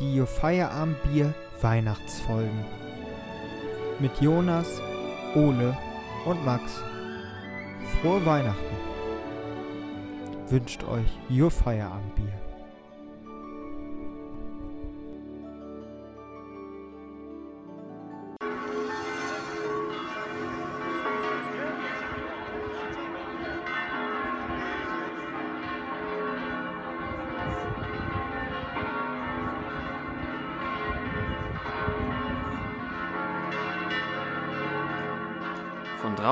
die Feierabend Bier Weihnachtsfolgen. Mit Jonas, Ole und Max. Frohe Weihnachten. Wünscht euch Your Feierabend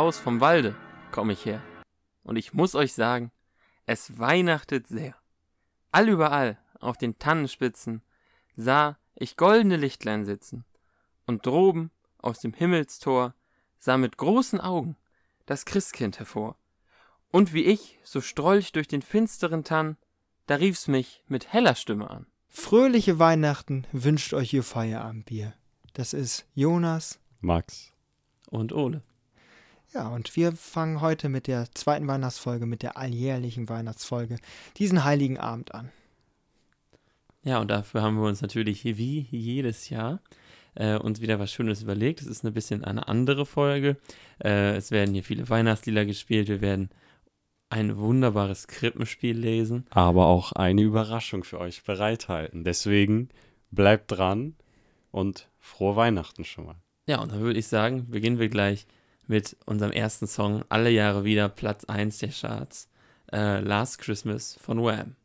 Draus vom Walde komme ich her. Und ich muss euch sagen, es weihnachtet sehr. Allüberall auf den Tannenspitzen sah ich goldene Lichtlein sitzen. Und droben aus dem Himmelstor sah mit großen Augen das Christkind hervor. Und wie ich so strolch durch den finsteren Tann, da rief's mich mit heller Stimme an. Fröhliche Weihnachten wünscht euch Your Feierabend Bier. Das ist Jonas. Max. Und Ole. Ja, und wir fangen heute mit der zweiten Weihnachtsfolge, mit der alljährlichen Weihnachtsfolge, diesen heiligen Abend an. Ja, und dafür haben wir uns natürlich wie jedes Jahr äh, uns wieder was Schönes überlegt. Es ist ein bisschen eine andere Folge. Äh, es werden hier viele Weihnachtslieder gespielt. Wir werden ein wunderbares Krippenspiel lesen. Aber auch eine Überraschung für euch bereithalten. Deswegen bleibt dran und frohe Weihnachten schon mal. Ja, und dann würde ich sagen, beginnen wir gleich mit unserem ersten Song, alle Jahre wieder Platz 1 der Charts, äh, Last Christmas von Wham.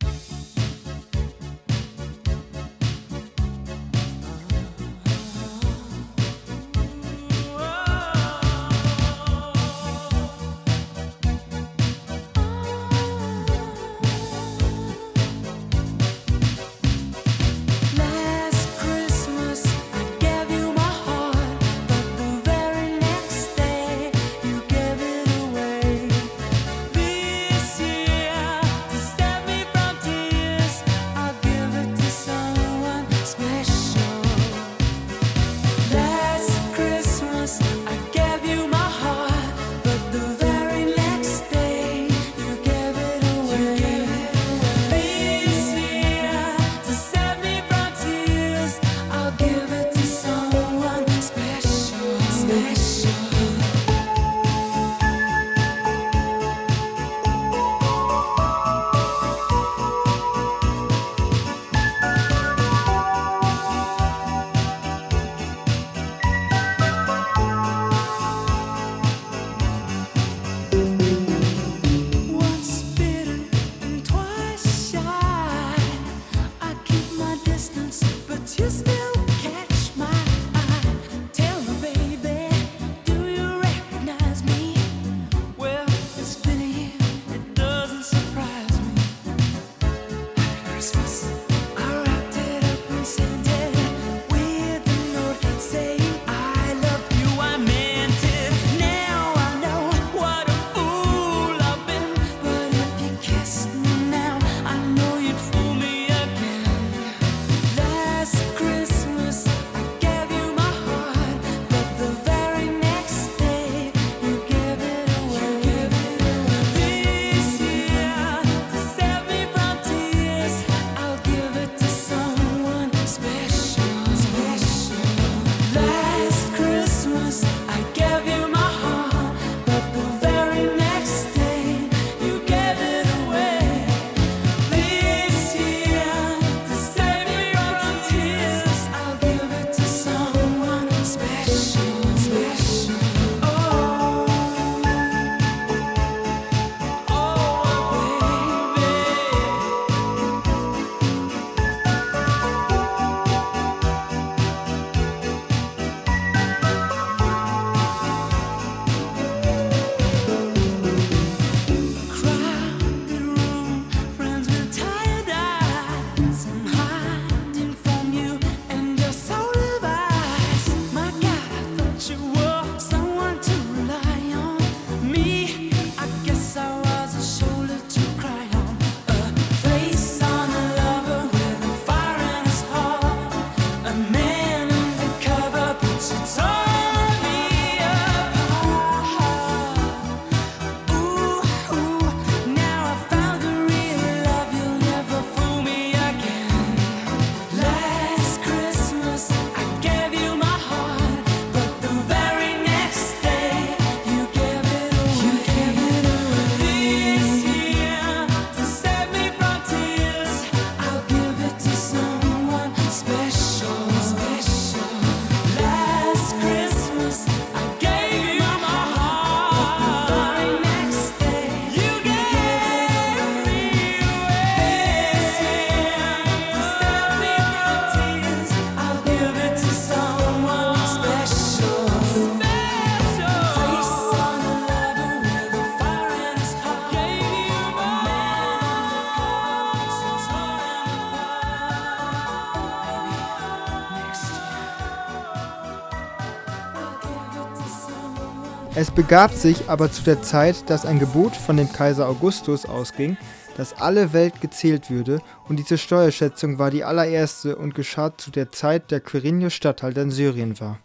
Es begab sich aber zu der Zeit, dass ein Gebot von dem Kaiser Augustus ausging, dass alle Welt gezählt würde, und diese Steuerschätzung war die allererste und geschah zu der Zeit, der Quirinius Statthalter in Syrien war.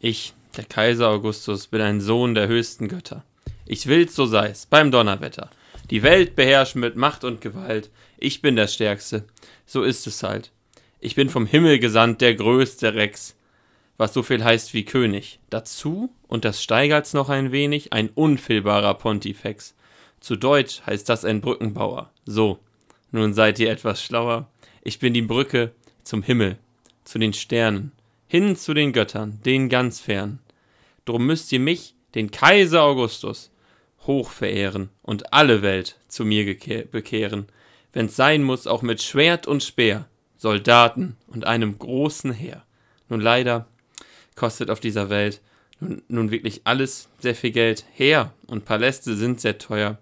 Ich, der Kaiser Augustus, bin ein Sohn der höchsten Götter. Ich will's, so sei's, beim Donnerwetter. Die Welt beherrschen mit Macht und Gewalt. Ich bin der Stärkste. So ist es halt. Ich bin vom Himmel gesandt, der größte Rex. Was so viel heißt wie König. Dazu, und das steigert's noch ein wenig, ein unfehlbarer Pontifex. Zu Deutsch heißt das ein Brückenbauer. So, nun seid ihr etwas schlauer. Ich bin die Brücke zum Himmel, zu den Sternen, hin zu den Göttern, denen ganz fern. Drum müsst ihr mich, den Kaiser Augustus, hoch verehren und alle Welt zu mir bekehren, wenn's sein muss, auch mit Schwert und Speer, Soldaten und einem großen Heer. Nun leider kostet auf dieser Welt nun, nun wirklich alles sehr viel Geld. Heer und Paläste sind sehr teuer.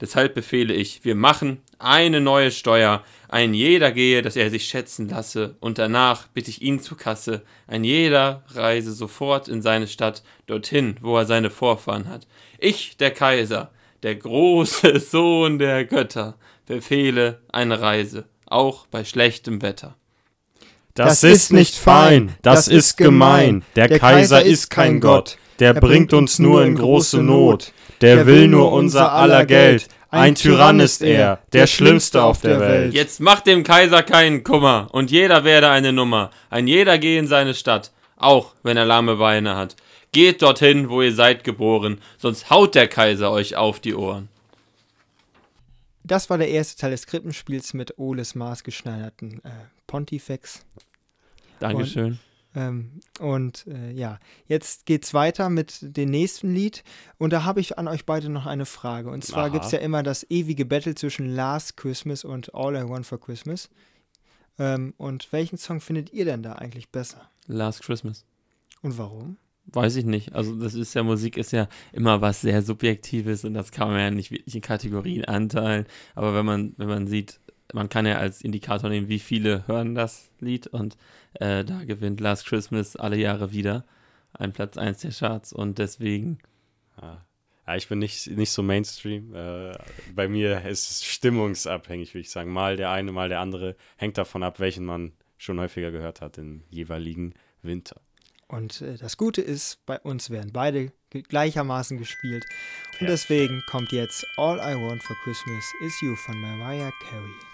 Deshalb befehle ich, wir machen eine neue Steuer. Ein jeder gehe, dass er sich schätzen lasse, und danach bitte ich ihn zur Kasse. Ein jeder reise sofort in seine Stadt, dorthin, wo er seine Vorfahren hat. Ich, der Kaiser, der große Sohn der Götter, befehle eine Reise, auch bei schlechtem Wetter. Das, ist nicht fein, das ist gemein. Der, Kaiser ist kein Gott, der bringt uns nur in große Not. Der will nur unser aller Geld. Ein Tyrann ist er, der schlimmste auf der Welt. Jetzt macht dem Kaiser keinen Kummer, und jeder werde eine Nummer. Ein jeder gehe in seine Stadt, auch wenn er lahme Beine hat. Geht dorthin, wo ihr seid geboren, sonst haut der Kaiser euch auf die Ohren. Das war der erste Teil des Krippenspiels mit Oles maßgeschneiderten äh, Pontifex. Dankeschön. Ähm, und äh, ja, jetzt geht's weiter mit dem nächsten Lied. Und da habe ich an euch beide noch eine Frage. Und zwar Aha. gibt's ja immer das ewige Battle zwischen Last Christmas und All I Want for Christmas. Ähm, und welchen Song findet ihr denn da eigentlich besser? Last Christmas. Und warum? Weiß ich nicht. Also das ist ja, Musik ist ja immer was sehr Subjektives und das kann man ja nicht wirklich in Kategorien anteilen. Aber wenn man, wenn man sieht, man kann ja als Indikator nehmen, wie viele hören das Lied und äh, da gewinnt Last Christmas alle Jahre wieder ein Platz 1 der Charts und deswegen Ja, ich bin nicht, nicht so Mainstream. Äh, bei mir ist es stimmungsabhängig, würde ich sagen. Mal der eine, mal der andere. Hängt davon ab, welchen man schon häufiger gehört hat im jeweiligen Winter. Und äh, das Gute ist, bei uns werden beide gleichermaßen gespielt. Und deswegen kommt jetzt All I Want for Christmas is You von Mariah Carey.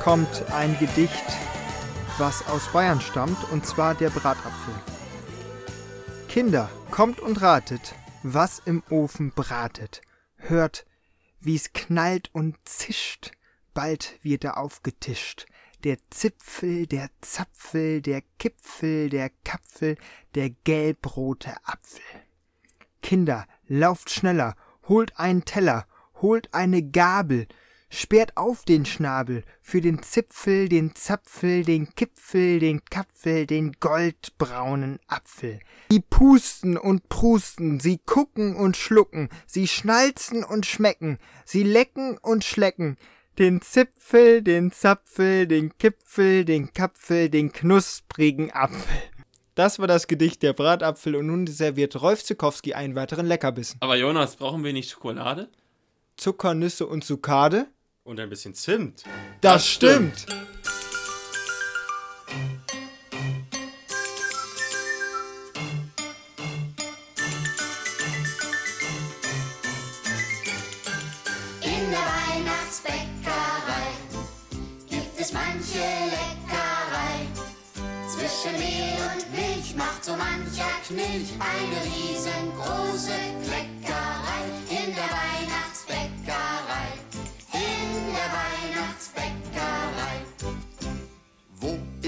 Kommt ein Gedicht, was aus Bayern stammt, und zwar der Bratapfel. Kinder, kommt und ratet, was im Ofen bratet. Hört, wie's knallt und zischt, bald wird er aufgetischt. Der Zipfel, der Zapfel, der Kipfel, der Kapfel, der gelbrote Apfel. Kinder, lauft schneller, holt einen Teller, holt eine Gabel, sperrt auf den Schnabel für den Zipfel, den Zapfel, den Kipfel, den Kapfel, den goldbraunen Apfel. Sie pusten und prusten, sie gucken und schlucken, sie schnalzen und schmecken, sie lecken und schlecken, den Zipfel, den Zapfel, den Kipfel, den Kapfel, den knusprigen Apfel. Das war das Gedicht Der Bratapfel und nun serviert Rolf Zukowski einen weiteren Leckerbissen. Aber Jonas, brauchen wir nicht Schokolade? Zucker, Nüsse und Zuckade? Und ein bisschen Zimt. Das stimmt. In der Weihnachtsbäckerei gibt es manche Leckerei. Zwischen Mehl und Milch macht so mancher Knilch eine riesengroße Kleckerei. In der Weihnachtsbäckerei,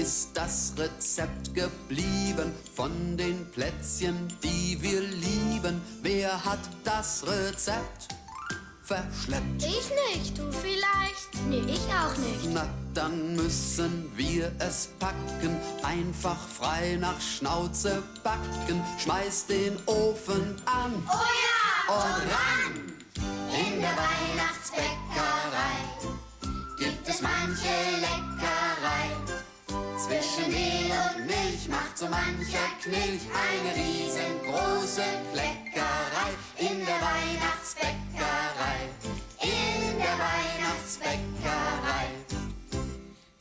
ist das Rezept geblieben von den Plätzchen, die wir lieben? Wer hat das Rezept verschleppt? Ich nicht, du vielleicht? Nee, ich auch nicht. Na, dann müssen wir es packen, einfach frei nach Schnauze backen. Schmeiß den Ofen an Oh ja! und ran! In der Weihnachtsbäckerei gibt es manche Leckerei. Zwischen Mehl und Milch macht so mancher Knilch eine riesengroße Kleckerei. In der Weihnachtsbäckerei, in der Weihnachtsbäckerei.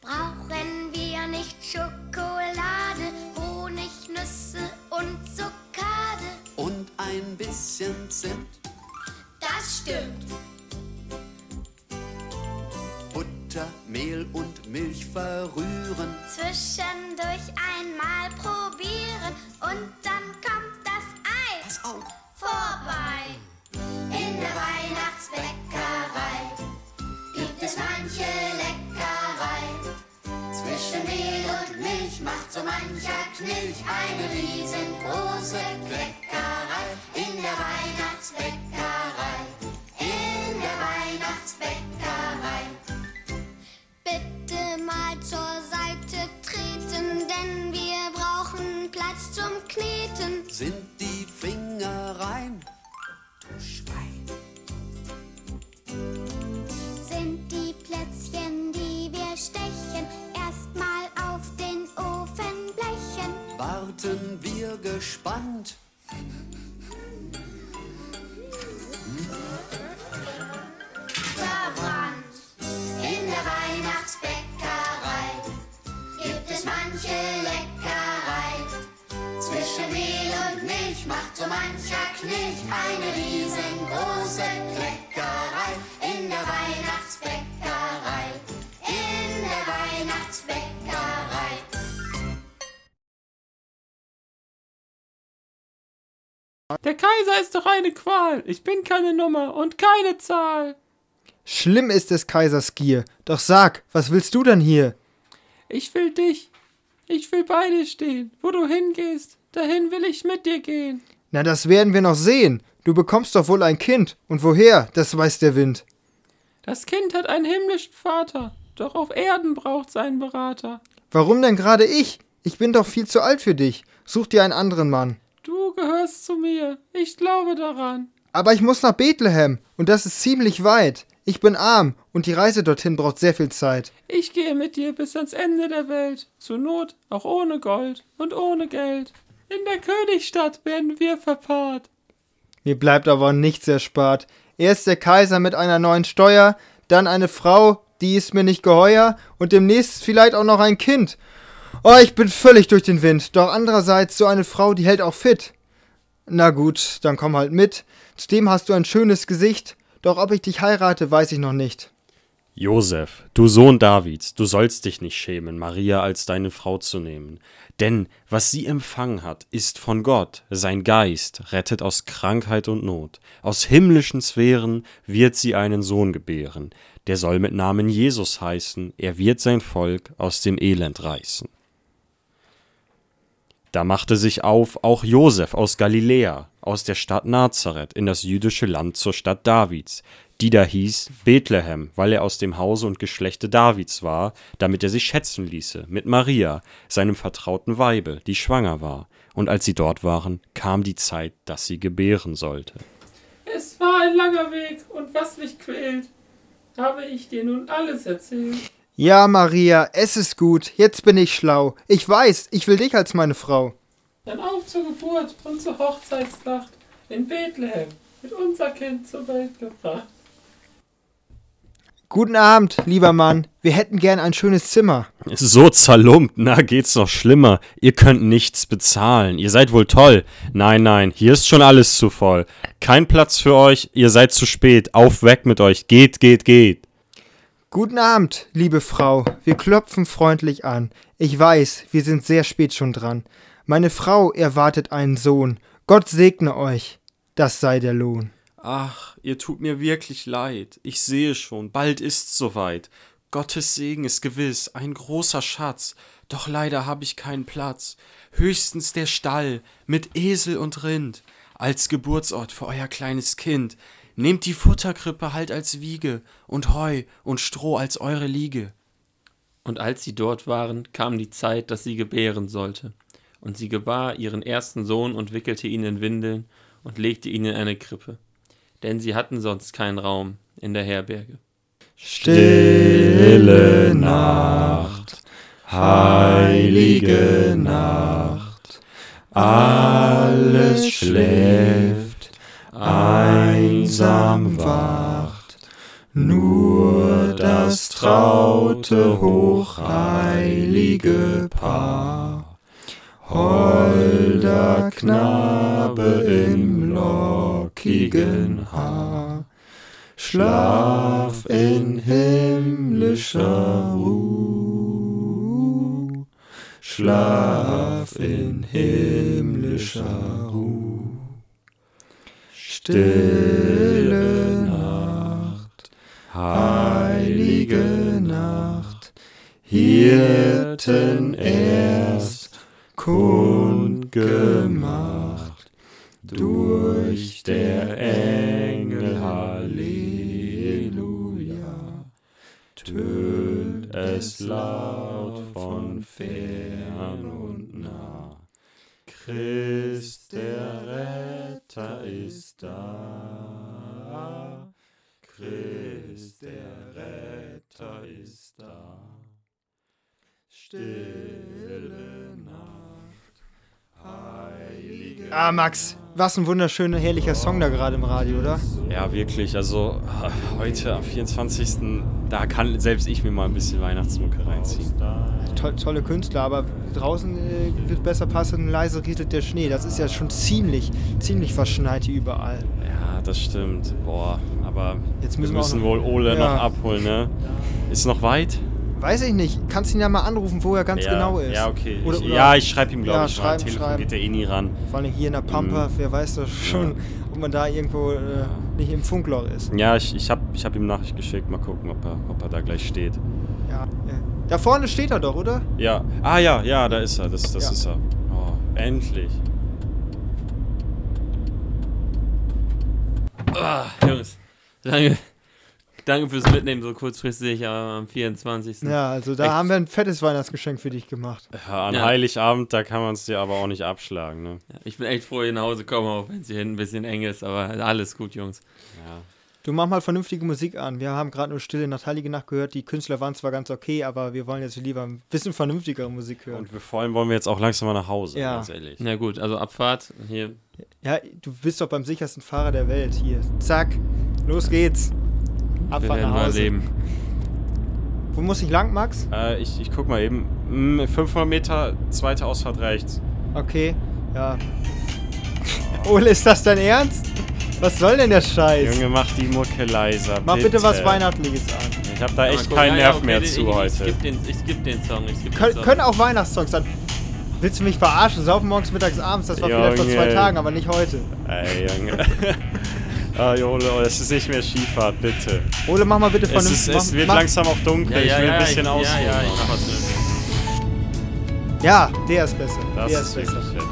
Brauchen wir nicht Schokolade, Honig, Nüsse und Zuckade? Und ein bisschen Zimt, Das stimmt. Butter, Mehl und Milch verrühren. Zwischendurch einmal probieren und dann kommt das Ei Pass auf! vorbei. In der Weihnachtsbäckerei gibt es manche Leckerei. Zwischen Mehl und Milch macht so mancher Knilch eine riesengroße Kleckerei. In der Weihnachtsbäckerei, in der Weihnachtsbäckerei. Bitte mal zur Seite treten, denn wir brauchen Platz zum Kneten. Sind die Finger rein? Du Schwein! Sind die Plätzchen, die wir stechen, erstmal auf den Ofen blechen? Warten wir gespannt. Weihnachtsbäckerei gibt es manche Leckerei. Zwischen Mehl und Milch macht so mancher Knilch eine riesengroße Kleckerei. In der Weihnachtsbäckerei, in der Weihnachtsbäckerei. Der Kaiser ist doch eine Qual. Ich bin keine Nummer und keine Zahl. Schlimm ist des Kaisers Gier. Doch sag, was willst du denn hier? Ich will dich. Ich will bei dir stehen. Wo du hingehst, dahin will ich mit dir gehen. Na, das werden wir noch sehen. Du bekommst doch wohl ein Kind. Und woher, das weiß der Wind. Das Kind hat einen himmlischen Vater, doch auf Erden braucht's einen Berater. Warum denn gerade ich? Ich bin doch viel zu alt für dich. Such dir einen anderen Mann. Du gehörst zu mir. Ich glaube daran. Aber ich muss nach Bethlehem. Und das ist ziemlich weit. Ich bin arm und die Reise dorthin braucht sehr viel Zeit. Ich gehe mit dir bis ans Ende der Welt. Zur Not auch ohne Gold und ohne Geld. In der Königsstadt werden wir verpaart. Mir bleibt aber nichts erspart. Erst der Kaiser mit einer neuen Steuer, dann eine Frau, die ist mir nicht geheuer, und demnächst vielleicht auch noch ein Kind. Oh, ich bin völlig durch den Wind. Doch andererseits so eine Frau, die hält auch fit. Na gut, dann komm halt mit. Zudem hast du ein schönes Gesicht. Doch ob ich dich heirate, weiß ich noch nicht. Josef, du Sohn Davids, du sollst dich nicht schämen, Maria als deine Frau zu nehmen. Denn was sie empfangen hat, ist von Gott. Sein Geist rettet aus Krankheit und Not. Aus himmlischen Sphären wird sie einen Sohn gebären. Der soll mit Namen Jesus heißen. Er wird sein Volk aus dem Elend reißen. Da machte sich auf auch Josef aus Galiläa, aus der Stadt Nazareth, in das jüdische Land zur Stadt Davids, die da hieß Bethlehem, weil er aus dem Hause und Geschlechte Davids war, damit er sich schätzen ließe, mit Maria, seinem vertrauten Weibe, die schwanger war. Und als sie dort waren, kam die Zeit, dass sie gebären sollte. Es war ein langer Weg und was mich quält, habe ich dir nun alles erzählt. Ja, Maria, es ist gut. Jetzt bin ich schlau. Ich weiß, ich will dich als meine Frau. Dann auf zur Geburt und zur Hochzeitsnacht in Bethlehem wird unser Kind zur Welt gebracht. Guten Abend, lieber Mann. Wir hätten gern ein schönes Zimmer. So zerlumpt, na geht's noch schlimmer. Ihr könnt nichts bezahlen. Ihr seid wohl toll. Nein, nein, hier ist schon alles zu voll. Kein Platz für euch, ihr seid zu spät. Auf weg mit euch. Geht, geht, geht. Guten Abend, liebe Frau. Wir klopfen freundlich an. Ich weiß, wir sind sehr spät schon dran. Meine Frau erwartet einen Sohn. Gott segne euch. Das sei der Lohn. Ach, ihr tut mir wirklich leid. Ich sehe schon, bald ist's soweit. Gottes Segen ist gewiss, ein großer Schatz. Doch leider hab ich keinen Platz. Höchstens der Stall mit Esel und Rind als Geburtsort für euer kleines Kind. Nehmt die Futterkrippe halt als Wiege und Heu und Stroh als eure Liege. Und als sie dort waren, kam die Zeit, dass sie gebären sollte. Und sie gebar ihren ersten Sohn und wickelte ihn in Windeln und legte ihn in eine Krippe. Denn sie hatten sonst keinen Raum in der Herberge. Stille Nacht, heilige Nacht, alles schläft, einsam wacht, nur das traute, hochheilige Paar. Holder Knabe im lockigen Haar, Schlaf in himmlischer Ruh, Schlaf in himmlischer Ruh. Stille Nacht, heilige Nacht, Hirten erst kundgemacht, durch der Engel. Halleluja, tönt es laut von fern und nah. Christ der Retter ist da, Christ der Retter ist da. Stille Nacht, Ah, Max, was ein wunderschöner, herrlicher Song da gerade im Radio, oder? Ja, wirklich. Also äh, heute am 24. Da kann selbst ich mir mal ein bisschen Weihnachtsmucke reinziehen. To tolle Künstler, aber draußen äh, wird besser passen, leise rieselt der Schnee. Das ist ja schon ziemlich, ziemlich verschneit hier überall. Ja, das stimmt. Boah, aber Jetzt müssen wir wir müssen noch- wohl Ole Ja. noch abholen, ne? Ist noch weit? Weiß ich nicht. Kannst ihn ja mal anrufen, wo er ganz ja, genau ist. Ja, okay. Oder, ich, oder ja, ich schreibe ihm, glaube Ja, ich, mal. schreiben, Telefon schreiben. geht er eh nie ran. Vor allem hier in der Pampa, Mhm. wer weiß das schon, ob man da irgendwo äh, nicht im Funkloch ist. Ja, ich, ich habe ich hab ihm Nachricht geschickt. Mal gucken, ob er, ob er da gleich steht. Ja. äh, Da vorne steht er doch, oder? Ja. Ah ja, ja, da ist er. Das, das Ja. ist er. Oh, endlich. Ah, Jungs, danke. Danke fürs Mitnehmen so kurzfristig am 24. Ja, also da Echt? haben wir ein fettes Weihnachtsgeschenk für dich gemacht. Ja, an Ja. Heiligabend, da kann man es dir aber auch nicht abschlagen, ne? Ich bin echt froh, hier nach Hause komme, auch wenn es hier hinten ein bisschen eng ist, aber alles gut, Jungs. Ja. Du mach mal vernünftige Musik an. Wir haben gerade nur Stille Nacht, Heilige Nacht gehört. Die Künstler waren zwar ganz okay, aber wir wollen jetzt lieber ein bisschen vernünftigere Musik hören. Und wir, vor allem wollen wir jetzt auch langsam mal nach Hause, Ja. ganz ehrlich. Na gut, also Abfahrt. Hier, Ja, du bist doch beim sichersten Fahrer der Welt. Hier, zack, los geht's. Wir Abfahrt werden nach mal Hause. leben. Wo muss ich lang, Max? Äh, ich, ich guck mal eben. Hm, 500 Meter, zweite Ausfahrt rechts. Okay, ja. Ole, ist das dein Ernst? Was soll denn der Scheiß? Junge, mach die Mucke leiser. Mach bitte was bitte Weihnachtliches an. Ich habe da Ja, echt mal keinen. Ja, Nerv ja, okay, mehr den- zu ich, Ich heute. skipp den, ich skipp den Song. Ich skipp den Kön Song. können auch Weihnachtssongs sein. Willst du mich verarschen? Saufen morgens, mittags, abends. Das war vielleicht vor zwei Junge. Tagen, aber nicht heute. Ey, Junge. ah, Jolo, es ist nicht mehr Skifahrt, bitte. Ole, mach mal bitte von Es, ist, es wird mach, langsam auch dunkel. ja, ja, ich will ja, ein bisschen ich, ausholen. Ja, ja, ich mach was. Ja, der ist besser. das der ist ist besser. wirklich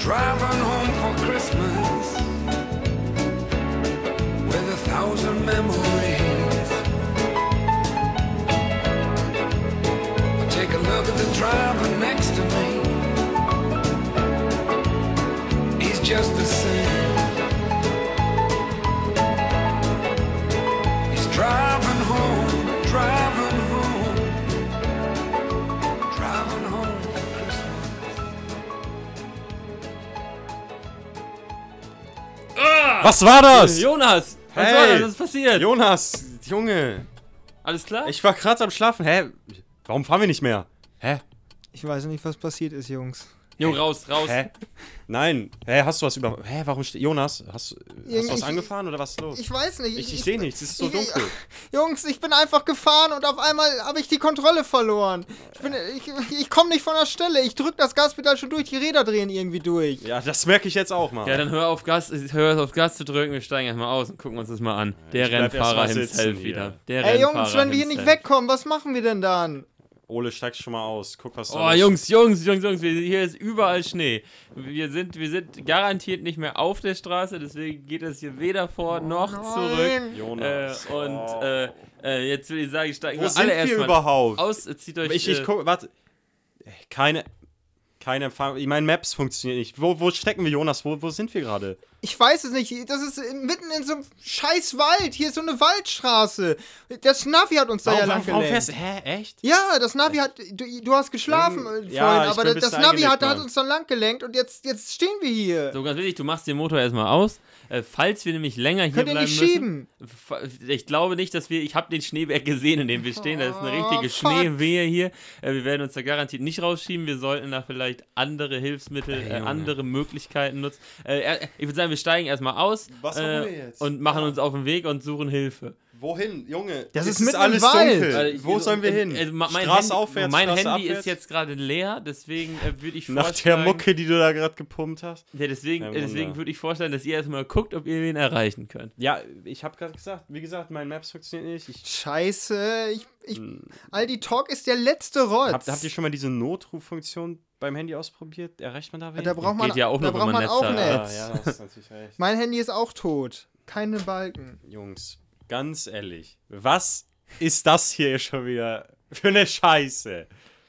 Driving home for Christmas with a thousand memories. I take a look at the driver next to me. Was war das? Jonas! Was Hey! war das? Was ist passiert? Jonas, Junge. Alles klar? Ich war gerade am Schlafen. Hä? Warum fahren wir nicht mehr? Hä? Ich weiß nicht, was passiert ist, Jungs. Jo, raus, raus. Hä? Nein. Hä, hast du was über. Hä, warum steht. Jonas, hast, hast du was Ich- angefahren oder was ist los? Ich weiß nicht. Ich, ich sehe nichts, es ist so ich- dunkel. Jungs, ich bin einfach gefahren und auf einmal habe ich die Kontrolle verloren. Ich, bin- ich, ich komme nicht von der Stelle. Ich drück das Gaspedal schon durch, die Räder drehen irgendwie durch. Ja, das merke ich jetzt auch mal. Ja, dann hör auf Gas, hör auf Gas zu drücken, wir steigen erstmal aus und gucken uns das mal an. Der ich Rennfahrer himself wieder. Der Ey Rennfahrer Jungs, wenn wir hier nicht wegkommen, was machen wir denn dann? Ole, steigst schon mal aus. Guck, was da Oh, Jungs, Jungs, Jungs, Jungs, wir, hier ist überall Schnee. Wir sind, wir sind garantiert nicht mehr auf der Straße, deswegen geht es hier weder vor noch zurück. Nein. ist. Jonas. Äh, und oh. äh, äh, jetzt will ich sagen, ich steige Wo sind alle wir erstmal überhaupt? aus. Zieht euch. ich, ich äh, guck, warte. Keine, keine Empfang. Ich meine, Maps funktioniert nicht. Wo, wo stecken wir, Jonas? Wo, wo sind wir gerade? Ich weiß es nicht. Das ist mitten in so einem scheiß Wald. Hier ist so eine Waldstraße. Das Navi hat uns da ja lang warum gelenkt. fährst Hä, echt? Ja, das Navi hat. Du, du hast geschlafen Ähm, äh, vorhin, ja, aber das Navi hat, hat uns dann lang gelenkt und jetzt, jetzt stehen wir hier. So ganz wichtig, du machst den Motor erstmal aus. Äh, falls wir nämlich länger hier Könnt ihr bleiben nicht müssen. schieben? Ich glaube nicht, dass wir. Ich habe den Schneeberg gesehen, in dem wir stehen. Da ist eine Oh, richtige fuck. Schneewehe hier. Äh, wir werden uns da garantiert nicht rausschieben. Wir sollten da vielleicht andere Hilfsmittel, äh, andere Möglichkeiten nutzen. Äh, ich würde sagen, wir steigen erstmal aus Was äh, wir jetzt? und machen uns auf den Weg und suchen Hilfe. Wohin, Junge? Das ist im Wald. Weil ich- Wo sollen wir äh, hin? äh, ma- mein Straße Handy, aufwärts, mein Straße Handy abwärts? ist jetzt gerade leer, deswegen äh, würde ich Nach vorschlagen. der Mucke, die du da gerade gepumpt hast? Ja, deswegen, äh, deswegen würde ich vorstellen, dass ihr erstmal guckt, ob ihr wen erreichen könnt. Ja, ich habe gerade gesagt, wie gesagt, mein Maps funktioniert nicht. Ich, Scheiße. Ich, ich, Hm. Aldi Talk ist der letzte Rotz. habt, habt ihr schon mal diese Notruffunktion beim Handy ausprobiert? Erreicht man da wen? da braucht man, Geht ja auch da braucht man man auch Netz hat. Netz. Ja, ja, das ist natürlich recht. Mein Handy ist auch tot. Keine Balken. Jungs, ganz ehrlich, was ist das hier schon wieder für eine Scheiße?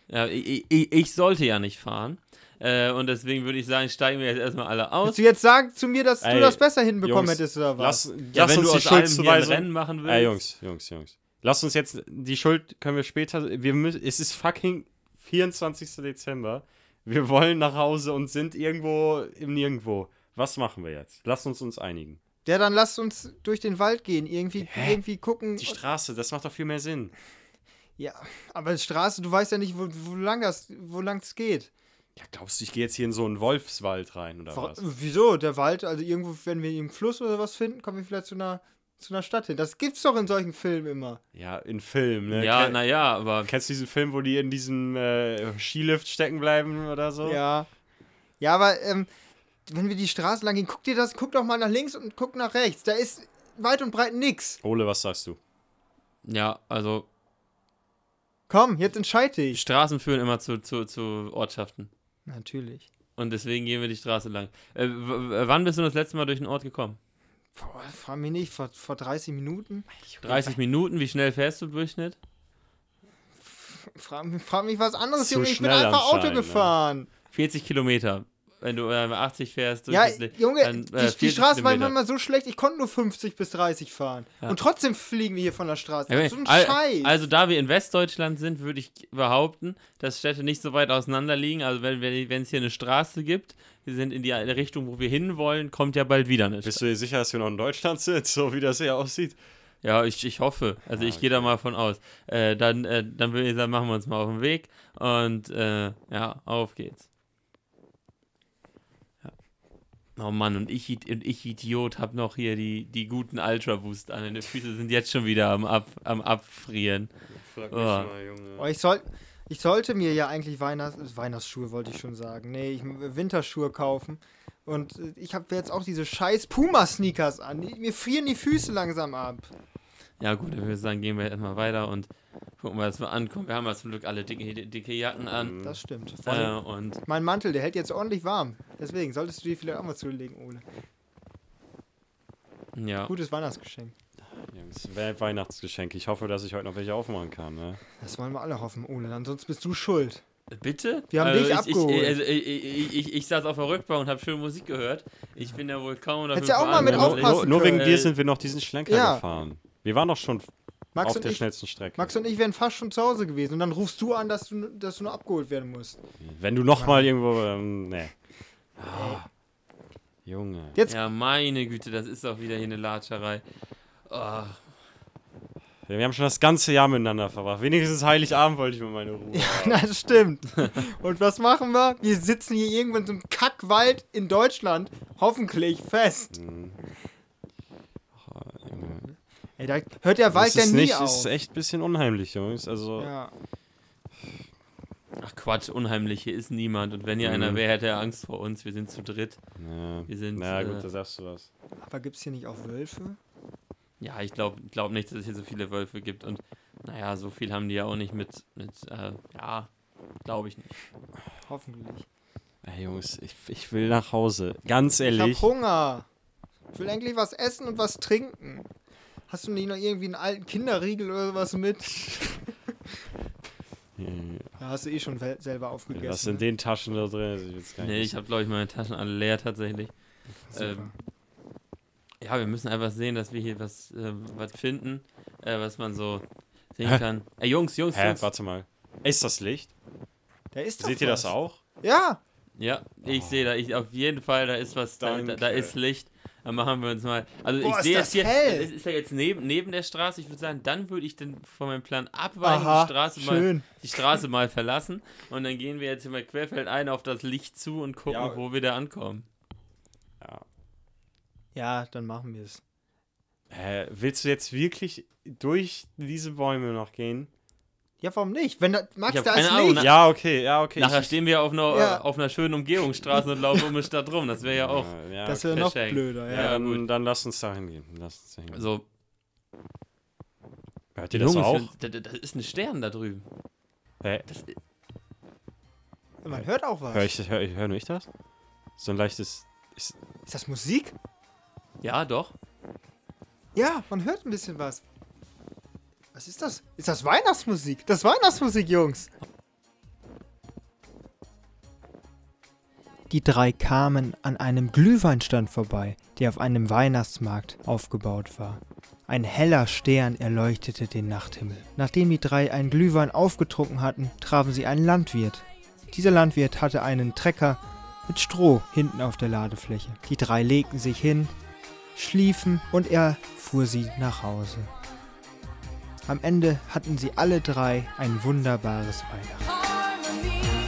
Ja, ich, ich, ich sollte ja nicht fahren. Äh, und deswegen würde ich sagen, steigen wir jetzt erstmal alle aus. Willst du jetzt sagen zu mir, dass Ey, du das besser hinbekommen Jungs, hättest oder was? Lass, Ja, lass wenn uns du die Schuldzuweisung. Rennen machen willst. Ey, Jungs, Jungs, Jungs. Lass uns jetzt, die Schuld können wir später, wir müssen, es ist fucking 24. Dezember. Wir wollen nach Hause und sind irgendwo im Nirgendwo. Was machen wir jetzt? Lass uns uns einigen. Ja, dann lasst uns durch den Wald gehen. Irgendwie, irgendwie gucken. Die Straße, das macht doch viel mehr Sinn. Ja, aber Straße, du weißt ja nicht, wo, wo lang das, wo lang es geht. Ja, glaubst du, ich gehe jetzt hier in so einen Wolfswald rein oder Vor- was? Wieso? Der Wald, also irgendwo, wenn wir im Fluss oder was finden, kommen wir vielleicht zu einer, zu einer Stadt hin. Das gibt's doch in solchen Filmen immer. Ja, in Film, ne? Ja, naja, aber Kennst du diesen Film, wo die in diesem äh, Skilift stecken bleiben oder so? Ja. Ja, aber ähm, wenn wir die Straße lang gehen, guck dir das, guck doch mal nach links und guck nach rechts. Da ist weit und breit nix. Ole, was sagst du? ja, also Komm, jetzt entscheid dich. Straßen führen immer zu, zu, zu Ortschaften. Natürlich. Und deswegen gehen wir die Straße lang. Äh, wann bist du das letzte Mal durch den Ort gekommen? Boah, frag mich nicht, vor, vor 30 Minuten? 30 Minuten, wie schnell fährst du im Durchschnitt? Frag, mich- frag mich was anderes, Junge. Ich bin schnell einfach Auto ne? gefahren. 40 Kilometer. Wenn du äh, 80 fährst, Ja, Junge, dann, die, äh, die 40 Straße war manchmal so schlecht, ich konnte nur 50 bis 30 fahren. Ja. Und trotzdem fliegen wir hier von der Straße. Ja, so ein al- Scheiß. Also da wir in Westdeutschland sind, würde ich behaupten, dass Städte nicht so weit auseinander liegen. Also wenn es hier eine Straße gibt, wir sind in die Richtung, wo wir hinwollen, kommt ja bald wieder eine Bist du dir sicher, dass wir noch in Deutschland sind, so wie das hier aussieht? Ja, ich, ich hoffe. Also Ah, ich gehe da okay. mal von aus. Äh, dann äh, dann würde ich sagen, machen wir uns mal auf den Weg und äh, ja, auf geht's. Ja. Oh Mann, und ich, und ich Idiot, hab noch hier die, die guten Ultra Boost an. Meine Füße sind jetzt schon wieder am, Ab, am Abfrieren. Frag mich Oh. mal, Oh, ich, soll, ich sollte mir ja eigentlich Weihnachts Weihnachtsschuhe, wollte ich schon sagen. Nee, ich, Winterschuhe kaufen. Und ich habe jetzt auch diese scheiß Puma-Sneakers an. Mir frieren die Füße langsam ab. Ja gut, dann würde ich sagen, gehen wir erstmal weiter und gucken mal, dass wir ankommen. Wir haben ja zum Glück alle dicke, dicke Jacken an. Das stimmt. Äh, und mein Mantel, der hält jetzt ordentlich warm. Deswegen solltest du dir vielleicht auch mal zulegen, Ole. ja. Gutes Weihnachtsgeschenk. Jungs, We- Weihnachtsgeschenke. Ich hoffe, dass ich heute noch welche aufmachen kann. Ne? Das wollen wir alle hoffen, Ole. Ansonsten bist du schuld. Bitte? Wir haben also dich ich, abgeholt. Ich, also ich, ich, ich, ich saß auf der Rückbank und habe schön Musik gehört. Ich bin ja wohl kaum dafür Hättest ja auch mal mit aufpassen Nur, nur wegen dir sind wir noch diesen Schlenker Ja. gefahren. Wir waren doch schon Max auf und, der ich, schnellsten Strecke. Max und ich wären fast schon zu Hause gewesen. Und dann rufst du an, dass du, dass du nur abgeholt werden musst. Wenn du noch mal irgendwo. Ähm, nee. Ah, Junge. Jetzt Ja, meine Güte, das ist doch wieder hier eine Latscherei. Oh, Wir haben schon das ganze Jahr miteinander verbracht. Wenigstens Heiligabend wollte ich mir meine Ruhe. Na, das stimmt. Und was machen wir? Wir sitzen hier irgendwo in so einem Kackwald in Deutschland, hoffentlich fest. Mhm. Ah, Junge. Ey, da hört der Wald Das ja ist nie nicht, auf. ist echt ein bisschen unheimlich, Jungs. Also, ja. ach Quatsch, unheimlich, hier ist niemand. Und wenn hier Mhm. einer wäre, hätte er Angst vor uns. Wir sind zu dritt. ja. Wir sind, Na äh, gut, da sagst du was. Aber gibt's hier nicht auch Wölfe? Ja, ich glaube glaub nicht, dass es hier so viele Wölfe gibt. Und naja, so viel haben die ja auch nicht mit, mit äh, ja, glaube ich nicht. Hoffentlich. Ey, Jungs, ich, ich will nach Hause. Ganz Ich ehrlich. hab Hunger. Ich will eigentlich was essen und was trinken. Hast du nicht noch irgendwie einen alten Kinderriegel oder sowas mit? Da hast du eh schon selber aufgegessen. Was sind ne? den Taschen da drin? Also ich Nee, ich habe, glaube ich, meine Taschen alle leer tatsächlich. Ähm, ja, wir müssen einfach sehen, dass wir hier was, äh, was finden, äh, was man so sehen Hä? kann. Ey, Jungs, Jungs, Hä, Jungs. warte mal. Ist das Licht? Da ist Seht ihr das was. auch? Ja, Ja, ich sehe da, ich, auf jeden Fall, da ist was, da, da, da ist Licht. Dann machen wir uns mal. Also Boah, ich sehe jetzt hier, hell. es ist ja jetzt neben, neben der Straße, ich würde sagen, dann würde ich dann von meinem Plan abweichen, aha, die Straße mal die Straße mal verlassen und dann gehen wir jetzt hier mal querfeldein auf das Licht zu und gucken, Ja. wo wir da ankommen. Ja. Ja, dann machen wir es. Hä, willst du jetzt wirklich durch diese Bäume noch gehen? Ja, warum nicht? Wenn da, Max, Ich da keine ist Ahnung, Licht. na- Ja, okay, ja, okay. Nachher ich- stehen wir auf einer, Ja. auf einer schönen Umgehungsstraße und laufen um die Stadt rum. Das wäre ja auch. Ja, das okay. wäre noch blöder, ja. ja, dann, dann lass uns da hingehen. Lass uns da hingehen. So, Hört ihr das Jungs, auch? Da, da, da ist ein Stern da drüben. Hä? Das, Man hört auch was. Hör, ich, hör, hör nur ich das? So ein leichtes. Ist, Ist das Musik? ja, doch. Ja, man hört ein bisschen was. Was ist das? Ist das Weihnachtsmusik? Das ist Weihnachtsmusik, Jungs. Die drei kamen an einem Glühweinstand vorbei, der auf einem Weihnachtsmarkt aufgebaut war. Ein heller Stern erleuchtete den Nachthimmel. Nachdem die drei einen Glühwein aufgetrunken hatten, trafen sie einen Landwirt. Dieser Landwirt hatte einen Trecker mit Stroh hinten auf der Ladefläche. Die drei legten sich hin, schliefen und er fuhr sie nach Hause. Am Ende hatten sie alle drei ein wunderbares Weihnachten.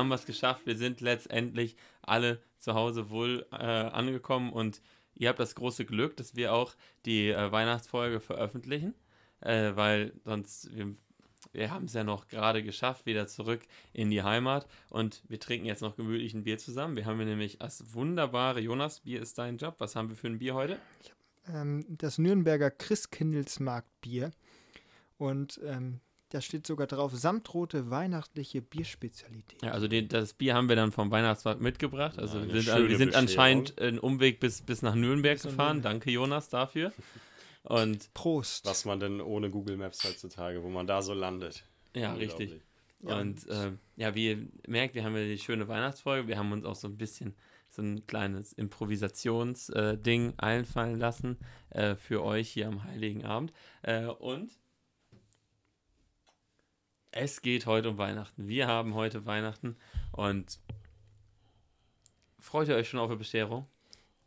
Haben wir es geschafft. Wir sind letztendlich alle zu Hause wohl äh, angekommen und ihr habt das große Glück, dass wir auch die äh, Weihnachtsfolge veröffentlichen, äh, weil sonst, wir, wir haben es ja noch gerade geschafft, wieder zurück in die Heimat und wir trinken jetzt noch gemütlich ein Bier zusammen. Wir haben nämlich das wunderbare Jonas, Bier ist dein Job. Was haben wir für ein Bier heute? Ähm, das Nürnberger Christkindlesmarktbier. Und ähm, da steht sogar drauf, samtrote weihnachtliche Bierspezialität. Ja, also den, das Bier haben wir dann vom Weihnachtsmarkt mitgebracht. Also Ja, wir sind, wir sind anscheinend einen Umweg bis, bis nach Nürnberg Bis gefahren. Nürnberg. Danke, Jonas, dafür. Und Prost. Was man denn ohne Google Maps heutzutage, wo man da so landet. ja, richtig. Ja. Und äh, ja, wie ihr merkt, wir haben ja die schöne Weihnachtsfolge. Wir haben uns auch so ein bisschen so ein kleines Improvisationsding einfallen lassen äh, für euch hier am Heiligen Abend. Äh, und es geht heute um Weihnachten. Wir haben heute Weihnachten und freut ihr euch schon auf die Bescherung?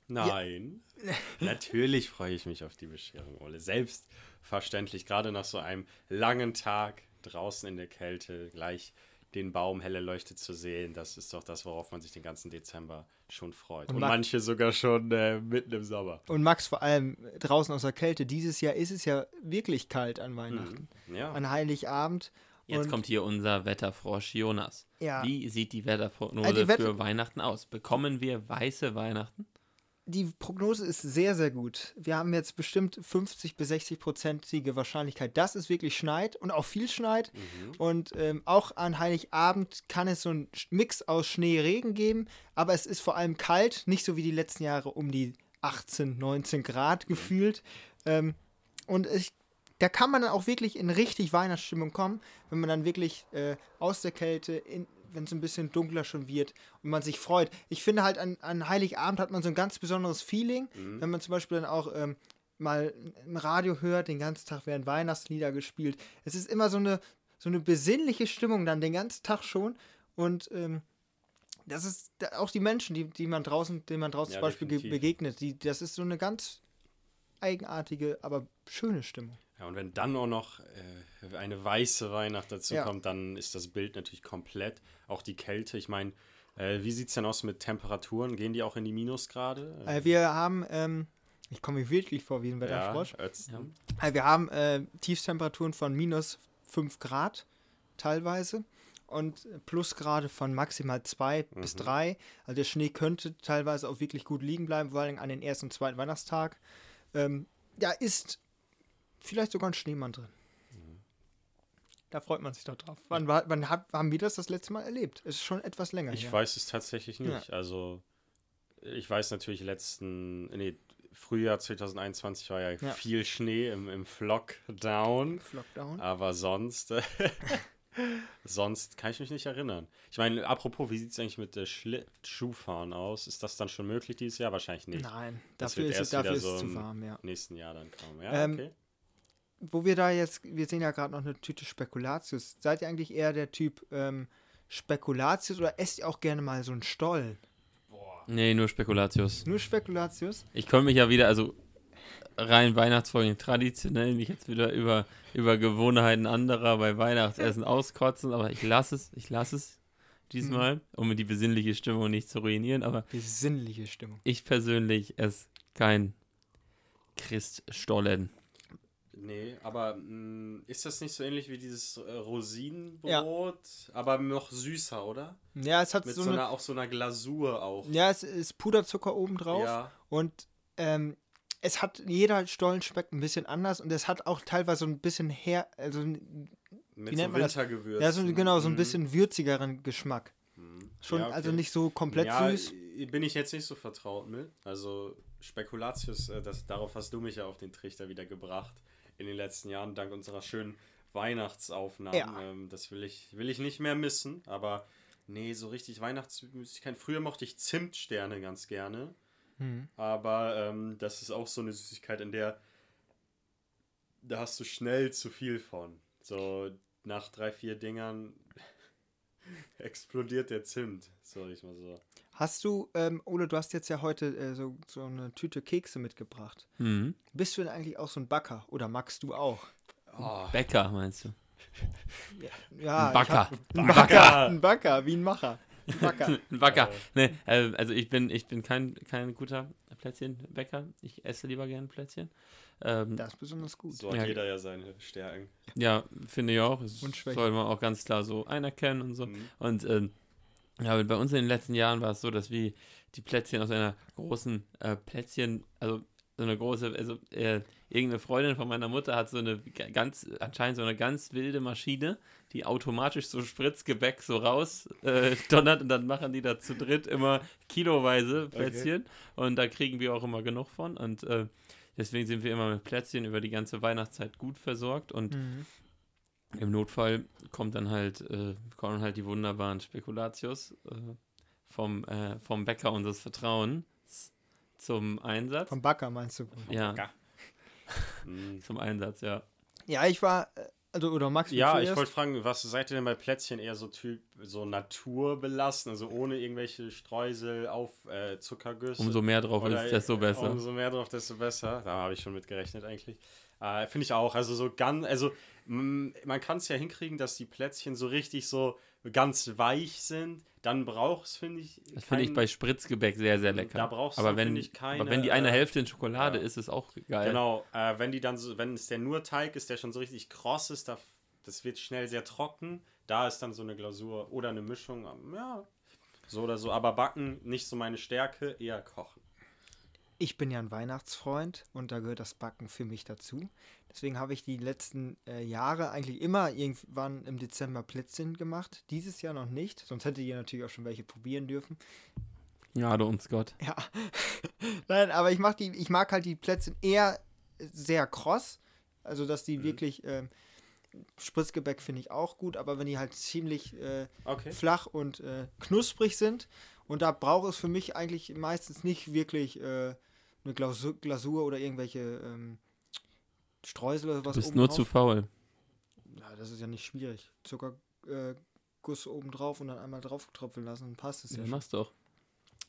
Nein. Natürlich freue ich mich auf die Bescherung, Ole. Selbstverständlich, gerade nach so einem langen Tag draußen in der Kälte, gleich den Baum helle Leuchte zu sehen, das ist doch das, worauf man sich den ganzen Dezember schon freut. Und Und manche sogar schon äh, mitten im Sommer. Und Max, vor allem draußen aus der Kälte, dieses Jahr ist es ja wirklich kalt an Weihnachten. Ja. An Heiligabend. Jetzt Und- kommt hier unser Wetterfrosch Jonas. Ja. Wie sieht die Wetterprognose Also die Wett- für Weihnachten aus? Bekommen wir weiße Weihnachten? Die Prognose ist sehr, sehr gut. Wir haben jetzt bestimmt 50 bis 60 prozentige Wahrscheinlichkeit, dass es wirklich schneit und auch viel schneit. Und ähm, auch an Heiligabend kann es so einen Mix aus Schnee, Regen geben, aber es ist vor allem kalt, nicht so wie die letzten Jahre um die 18, 19 Grad gefühlt. Ähm, und ich, da kann man dann auch wirklich in richtig Weihnachtsstimmung kommen, wenn man dann wirklich äh, aus der Kälte, wenn es ein bisschen dunkler schon wird und man sich freut. Ich finde halt an, an Heiligabend hat man so ein ganz besonderes Feeling, wenn man zum Beispiel dann auch ähm, mal im Radio hört, den ganzen Tag werden Weihnachtslieder gespielt. Es ist immer so eine, so eine besinnliche Stimmung dann den ganzen Tag schon und ähm, das ist auch die Menschen, die, die man draußen, denen man draußen Ja, zum Beispiel begegnet, die, das ist so eine ganz eigenartige, aber schöne Stimmung. Ja, und wenn dann auch noch äh, eine weiße Weihnacht dazu Ja. kommt, dann ist das Bild natürlich komplett. Auch die Kälte. Ich meine, äh, wie sieht es denn aus mit Temperaturen? Gehen die auch in die Minusgrade? Äh, wir haben, ähm, ich komme mir wirklich vor wie ein ja, Wetterfrosch. Ötztaten. Äh, wir haben äh, Tiefstemperaturen von minus 5 Grad teilweise und Plusgrade von maximal 2 bis 3. Also der Schnee könnte teilweise auch wirklich gut liegen bleiben, vor allem an den ersten und zweiten Weihnachtstag. Ähm, da ist vielleicht sogar ein Schneemann drin. Da freut man sich doch drauf. Wann, war, wann hab, haben wir das das letzte Mal erlebt? Es ist schon etwas länger Ich her. weiß es tatsächlich nicht. Also, ich weiß natürlich, letzten, nee, Frühjahr 2021 war ja, Ja. viel Schnee im, im Flockdown. Lockdown. Aber sonst, sonst kann ich mich nicht erinnern. Ich meine, apropos, wie sieht es eigentlich mit äh, Schlittschuhfahren aus? Ist das dann schon möglich dieses Jahr? Wahrscheinlich nicht. Nein, Das dafür wird ist, es, erst dafür wieder so es zu im warm, ja. Nächsten Jahr dann kommen. Ja, Ähm, okay. Wo wir da jetzt, wir sehen ja gerade noch eine Tüte Spekulatius. Seid ihr eigentlich eher der Typ ähm, Spekulatius oder esst ihr auch gerne mal so einen Stollen? Nee, nur Spekulatius. Nur Spekulatius? Ich konnte mich ja wieder, also rein Weihnachtsfolgen traditionell mich jetzt wieder über, über Gewohnheiten anderer bei Weihnachtsessen auskotzen, aber ich lasse es, ich lasse es diesmal, um die besinnliche Stimmung nicht zu ruinieren, aber Besinnliche Stimmung. ich persönlich esse kein Christstollen. Nee, aber mh, ist das nicht so ähnlich wie dieses äh, Rosinenbrot, aber noch süßer, oder? Ja, es hat Mit so, so, eine. einer, auch so einer Glasur auch. Ja, es ist Puderzucker oben drauf. Ja. Und ähm, es hat, jeder Stollen schmeckt ein bisschen anders und es hat auch teilweise so ein bisschen her, also Mit wie so nennt man das? Ja, so, genau, so ein Mhm. bisschen würzigeren Geschmack. Schon, Ja, okay. also nicht so komplett ja, süß. bin ich jetzt nicht so vertraut mit. Also Spekulatius, äh, das, darauf hast du mich ja auf den Trichter wieder gebracht in den letzten Jahren, dank unserer schönen Weihnachtsaufnahmen. Ja. Ähm, das will ich, will ich nicht mehr missen, aber nee, so richtig Weihnachtsmüßigkeit. Früher mochte ich Zimtsterne ganz gerne, Hm. aber ähm, das ist auch so eine Süßigkeit, in der da hast du schnell zu viel von. So nach drei, vier Dingern explodiert der Zimt, sag ich mal so. Hast du, ähm, Ole, du hast jetzt ja heute äh, so, so eine Tüte Kekse mitgebracht. Mhm. Bist du denn eigentlich auch so ein Backer oder magst du auch? Bäcker, meinst du? Ja, Ein Backer. Ein Backer. Ein Backer, wie ein Macher. Ein Backer. Ein Bäcker. Nee, äh, also ich bin, ich bin kein, kein guter Plätzchenbäcker. Ich esse lieber gern Plätzchen. Ähm, Das ist besonders gut. So hat Ja. jeder ja seine Stärken. Ja, finde ich auch. Das Und Schwächen. sollte man auch ganz klar so anerkennen und so. Mhm. Und ähm, ja, aber bei uns in den letzten Jahren war es so, dass wir die Plätzchen aus einer großen äh, Plätzchen, also so eine große, also äh, irgendeine Freundin von meiner Mutter hat so eine ganz, anscheinend so eine ganz wilde Maschine, die automatisch so Spritzgebäck so raus äh, donnert und dann machen die da zu dritt immer kiloweise Plätzchen. Und da kriegen wir auch immer genug von. Und äh, deswegen sind wir immer mit Plätzchen über die ganze Weihnachtszeit gut versorgt. Und Mhm. Im Notfall kommt dann halt, äh, kommen halt die wunderbaren Spekulatius äh, vom, äh, vom Bäcker unseres Vertrauens zum Einsatz. Vom Backer meinst du? ja, Bäcker. Zum Einsatz, ja. Ja, ich war, äh, also, oder Max, Ja, ich wollte fragen, was seid ihr denn bei Plätzchen eher so Typ, so naturbelassen, also ohne irgendwelche Streusel auf äh, Zuckergüsse? Umso mehr drauf Oder, ist, desto äh, besser. Umso mehr drauf, desto besser. Da habe ich schon mit gerechnet eigentlich. Äh, Finde ich auch. Also so ganz, also man kann es ja hinkriegen, dass die Plätzchen so richtig so ganz weich sind. Dann braucht es, finde ich. Das finde ich bei Spritzgebäck sehr, sehr lecker. Da brauchst du, aber wenn, finde ich, keine, aber wenn die eine äh, Hälfte in Schokolade ja. ist, ist auch geil. Genau, äh, wenn die dann so, wenn es der nur Teig ist, der schon so richtig kross ist, da, das wird schnell sehr trocken. Da ist dann so eine Glasur oder eine Mischung, ähm, ja, so oder so. Aber backen nicht so meine Stärke, eher kochen. Ich bin ja ein Weihnachtsfreund und da gehört das Backen für mich dazu. Deswegen habe ich die letzten äh, Jahre eigentlich immer irgendwann im Dezember Plätzchen gemacht. Dieses Jahr noch nicht, sonst hättet ihr natürlich auch schon welche probieren dürfen. Gnade uns Gott. Ja. Nein, aber ich mag die, ich mag halt die Plätzchen eher sehr kross. Also dass die wirklich ähm, Spritzgebäck finde ich auch gut, aber wenn die halt ziemlich äh, Okay. flach und äh, knusprig sind. Und da braucht es für mich eigentlich meistens nicht wirklich äh, eine Glasur, Glasur oder irgendwelche ähm, Streusel oder was Du bist oben nur drauf. zu faul. Ja, das ist ja nicht schwierig. Zuckerguss äh, Guss oben drauf und dann einmal drauf tropfen lassen, dann passt es ja. Ja, schon. mach's doch.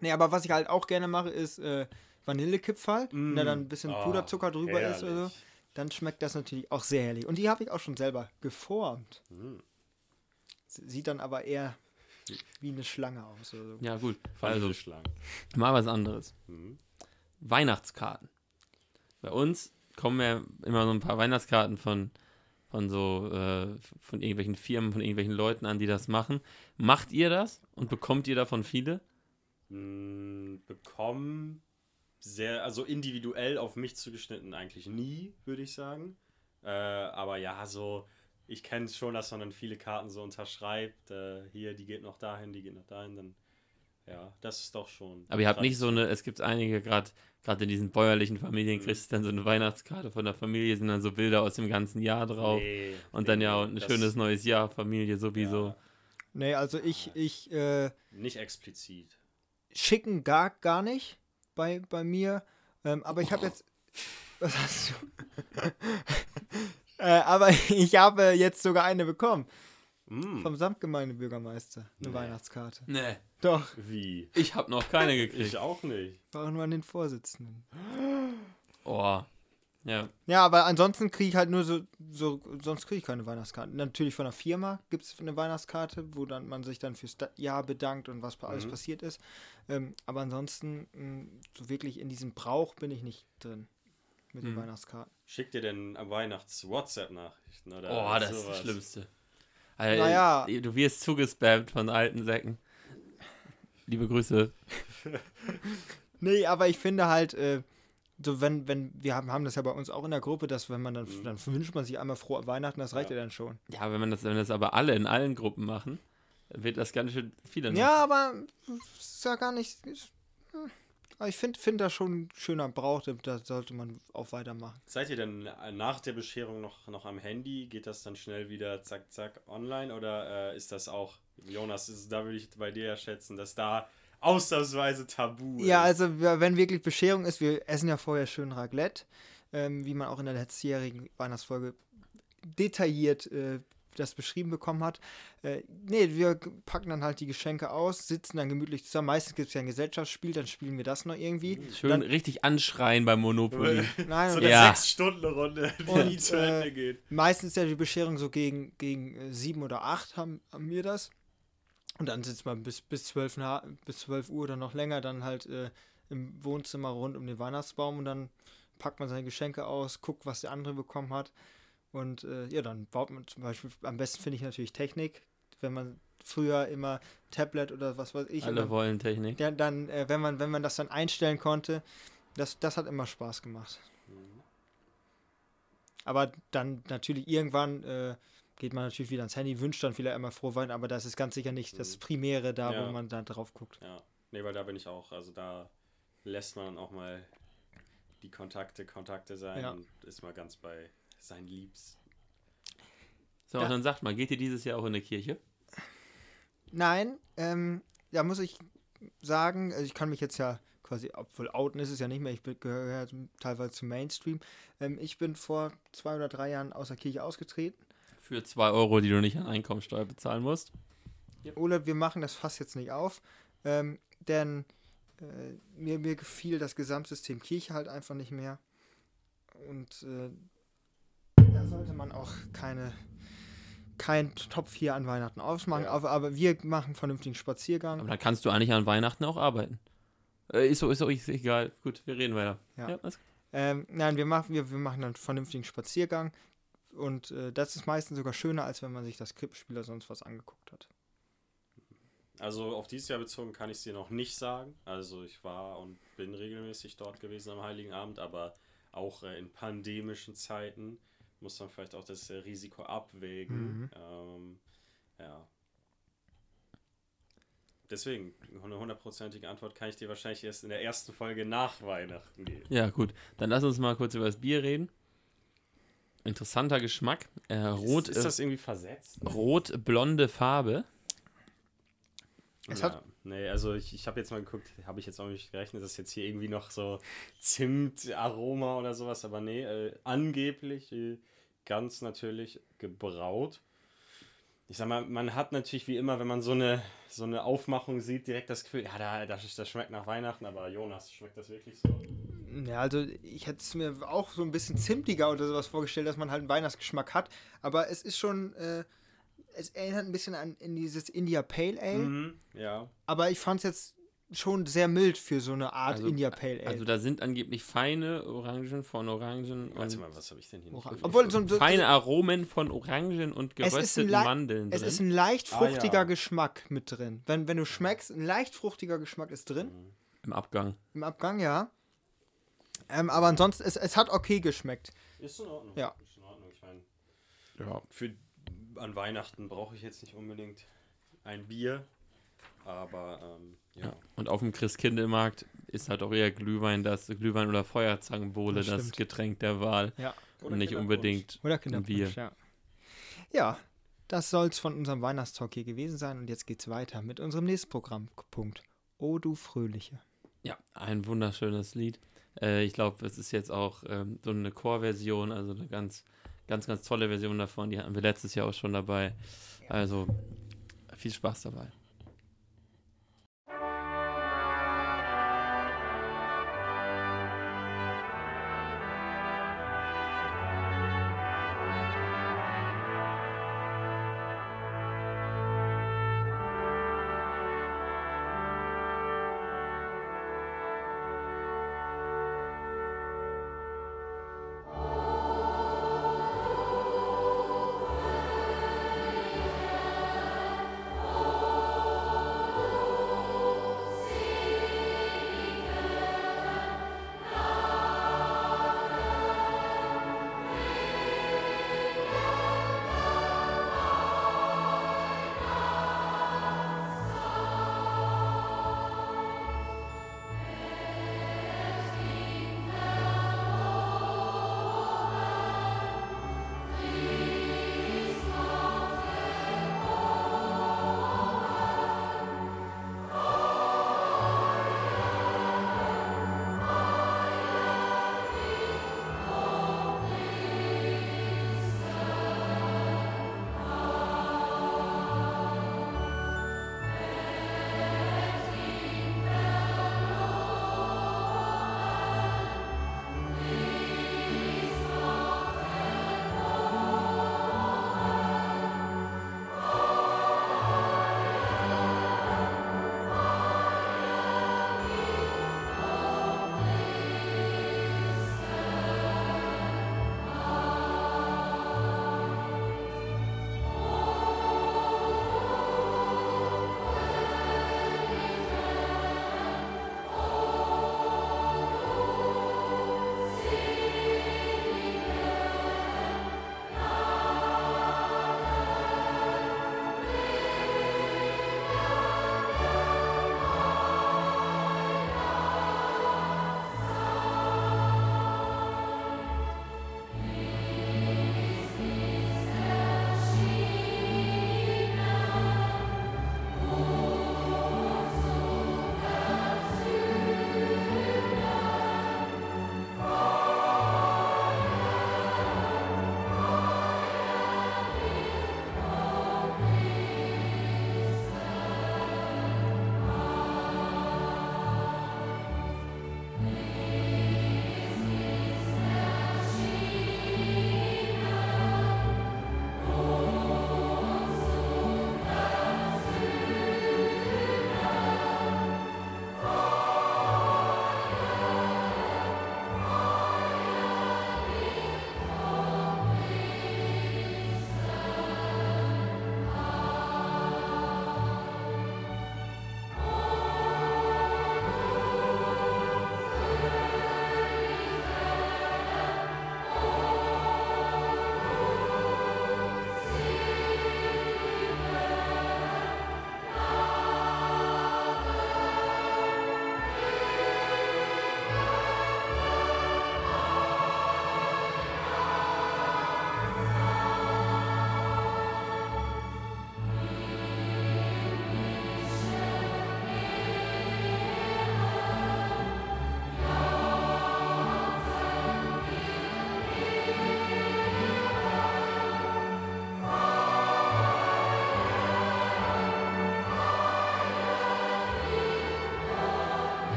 Nee, aber was ich halt auch gerne mache, ist äh, Vanillekipferl. Wenn da Mm. dann ein bisschen Oh, Puderzucker drüber ist oder so, herrlich. dann schmeckt das natürlich auch sehr herrlich. Und die habe ich auch schon selber geformt. Mm. Sieht dann aber eher wie eine Schlange aus. Oder so. Ja, gut. Also Also, Schlangen. mal was anderes. Mhm. Weihnachtskarten. Bei uns kommen ja immer so ein paar Weihnachtskarten von, von so, äh, von irgendwelchen Firmen, von irgendwelchen Leuten an, die das machen. Macht ihr das und bekommt ihr davon viele? Mm, bekommen sehr, also individuell auf mich zugeschnitten eigentlich nie, würde ich sagen. Äh, aber ja, so, ich kenne es schon, dass man dann viele Karten so unterschreibt. Äh, hier, die geht noch dahin, die geht noch dahin, dann, ja, das ist doch schon. Aber ihr habt nicht so eine, es gibt einige, gerade gerade in diesen bäuerlichen Familien, Mhm. kriegst du dann so eine Weihnachtskarte von der Familie, sind dann so Bilder aus dem ganzen Jahr drauf. Nee, Und dann nee, ja, nee, und ein schönes neues Jahr, Familie sowieso. Ja, Nee, also ich, ich äh, nicht explizit. schicken gar, gar nicht bei, bei mir. Ähm, aber ich habe jetzt. Was hast du? äh, aber ich habe jetzt sogar eine bekommen. Mm, Vom Samtgemeindebürgermeister. Eine Nee. Weihnachtskarte. Nee, Doch, wie? ich habe noch keine gekriegt. Ich auch nicht. war nur an den Vorsitzenden. Oh. Ja, Ja, aber ansonsten kriege ich halt nur so, so sonst kriege ich keine Weihnachtskarte. Natürlich von der Firma gibt es eine Weihnachtskarte, wo dann man sich dann fürs Jahr bedankt und was bei alles Mhm. passiert ist. Ähm, aber ansonsten, mh, so wirklich in diesem Brauch bin ich nicht drin mit den Mhm. Weihnachtskarten. Schickt ihr denn Weihnachts-WhatsApp-Nachrichten? oder oh, das ist sowas? das Schlimmste. Also, Naja. Du wirst zugespammt von alten Säcken. Liebe Grüße. Nee, aber ich finde halt, äh, so wenn, wenn, wir haben, haben das ja bei uns auch in der Gruppe, dass wenn man dann, Mhm. dann wünscht man sich einmal frohe Weihnachten, das reicht ja, Ja. dann schon. Ja, wenn man das, wenn das aber alle in allen Gruppen machen, wird das ganz schön viele. noch. Ja, aber ist ja gar nicht. Ist, hm. aber ich finde find das schon ein schöner Brauch, da sollte man auch weitermachen. Seid ihr denn nach der Bescherung noch, noch am Handy? Geht das dann schnell wieder zack, zack online? Oder äh, ist das auch, Jonas, ist, da würde ich bei dir ja schätzen, dass da ausnahmsweise tabu Ja, ist. also wir- wenn wirklich Bescherung ist, wir essen ja vorher schön Raclette, ähm, wie man auch in der letztjährigen Weihnachtsfolge detailliert äh, das beschrieben bekommen hat. Äh, nee, wir packen dann halt die Geschenke aus, sitzen dann gemütlich zusammen. Meistens gibt es ja ein Gesellschaftsspiel, dann spielen wir das noch irgendwie. Schön Dann- richtig anschreien beim Monopoly. Nein, so eine Ja. Sechs-Stunden-Runde, die Und, nie zu äh, Ende geht. Meistens ja die Bescherung so gegen, gegen äh, sieben oder acht haben, haben wir das. Und dann sitzt man bis, bis, zwölf, na, bis 12 Uhr oder noch länger dann halt äh, im Wohnzimmer rund um den Weihnachtsbaum und dann packt man seine Geschenke aus, guckt, was der andere bekommen hat. Und äh, ja, dann baut man zum Beispiel, am besten finde ich natürlich Technik, wenn man früher immer Tablet oder was weiß ich. Alle immer, wollen Technik. ja, dann, äh, wenn man, wenn man das dann einstellen konnte, das, das hat immer Spaß gemacht. Aber dann natürlich irgendwann äh, geht man natürlich wieder ans Handy, wünscht dann vielleicht einmal froh Weihnachten, aber das ist ganz sicher nicht das Primäre da, Mhm. Ja. wo man da drauf guckt. Ja, nee, weil da bin ich auch. Also da lässt man auch mal die Kontakte Kontakte sein Ja. und ist mal ganz bei seinen Liebsten. So, Ja. und dann sagt mal, geht ihr dieses Jahr auch in die Kirche? Nein, ähm, da muss ich sagen, also ich kann mich jetzt ja quasi, obwohl outen ist es ja nicht mehr, ich gehöre ja teilweise zum Mainstream. Ähm, ich bin vor zwei oder drei Jahren aus der Kirche ausgetreten. Für 2 Euro, die du nicht an Einkommensteuer bezahlen musst. Ole, wir machen das Fass jetzt nicht auf, ähm, denn äh, mir, mir gefiel das Gesamtsystem Kirche halt einfach nicht mehr. Und äh, da sollte man auch keine kein Top 4 an Weihnachten ausmachen, Ja. aber, aber wir machen vernünftigen Spaziergang. Aber dann kannst du eigentlich an Weihnachten auch arbeiten. Äh, ist so, ist so, ist egal. Gut, wir reden weiter. Ja. alles- Ähm, nein, wir machen, wir, wir machen einen vernünftigen Spaziergang. Und äh, das ist meistens sogar schöner, als wenn man sich das Krippenspiel oder sonst was angeguckt hat. Also auf dieses Jahr bezogen kann ich es dir noch nicht sagen. Also ich war und bin regelmäßig dort gewesen am Heiligen Abend, aber auch äh, in pandemischen Zeiten muss man vielleicht auch das äh, Risiko abwägen. Mhm. Ähm, ja. Deswegen, eine hundertprozentige Antwort kann ich dir wahrscheinlich erst in der ersten Folge nach Weihnachten geben. Ja, gut. Dann lass uns mal kurz über das Bier reden. Interessanter Geschmack. Äh, rot, ist, ist das irgendwie versetzt? rot-blonde Farbe. Es ja, hat- nee, also ich, ich habe jetzt mal geguckt, habe ich jetzt auch nicht gerechnet, dass jetzt hier irgendwie noch so Zimt-Aroma oder sowas, aber nee, äh, angeblich äh, ganz natürlich gebraut. Ich sag mal, man hat natürlich wie immer, wenn man so eine, so eine Aufmachung sieht, direkt das Gefühl, ja, da, das, das schmeckt nach Weihnachten, aber Jonas, schmeckt das wirklich so? Ja, also ich hätte es mir auch so ein bisschen zimtiger oder sowas vorgestellt, dass man halt einen Weihnachtsgeschmack hat. Aber es ist schon, äh, es erinnert ein bisschen an in dieses India Pale Ale. Mhm, ja. Aber ich fand es jetzt schon sehr mild für so eine Art Also- India Pale Ale. Also da sind angeblich feine Orangen von Orangen Warte mal, was habe ich denn hier nicht Ora- gefunden? Obwohl so, so, feine Aromen von Orangen und gerösteten Mandeln es drin. ist ein leicht Ah, fruchtiger ja. Geschmack mit drin. Wenn, wenn du schmeckst, ein leicht fruchtiger Geschmack ist drin. Mhm. Im Abgang. Im Abgang, ja. Ähm, aber ansonsten, es, es hat okay geschmeckt. Ist in Ordnung. Ja. Ist in Ordnung. Ich meine, Ja. für an Weihnachten brauche ich jetzt nicht unbedingt ein Bier, aber ähm, ja. Ja. Und auf dem Christkindlmarkt ist halt auch eher Glühwein, das Glühwein oder Feuerzangenbowle, Das das. Getränk der Wahl. Ja. Oder und nicht unbedingt Oder ein Bier. Ja. Ja, das soll es von unserem Weihnachtstalk hier gewesen sein. Und jetzt geht's weiter mit unserem nächsten Programmpunkt. O du Fröhliche. Ja, ein wunderschönes Lied. Äh, ich glaube, es ist jetzt auch ähm, so eine Chorversion, also eine ganz, ganz, ganz tolle Version davon. Die hatten wir letztes Jahr auch schon dabei. Also viel Spaß dabei.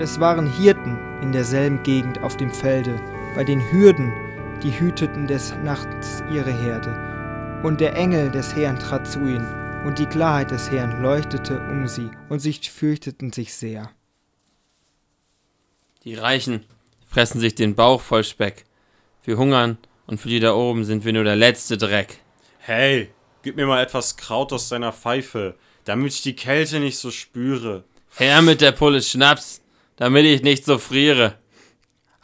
Und es waren Hirten in derselben Gegend auf dem Felde, bei den Hürden, die hüteten des Nachts ihre Herde. Und der Engel des Herrn trat zu ihnen, und die Klarheit des Herrn leuchtete um sie, und sie fürchteten sich sehr. Die Reichen fressen sich den Bauch voll Speck. Wir hungern und für die da oben sind wir nur der letzte Dreck. Hey, gib mir mal etwas Kraut aus deiner Pfeife, damit ich die Kälte nicht so spüre. Her mit der Pulle Schnaps, damit ich nicht so friere.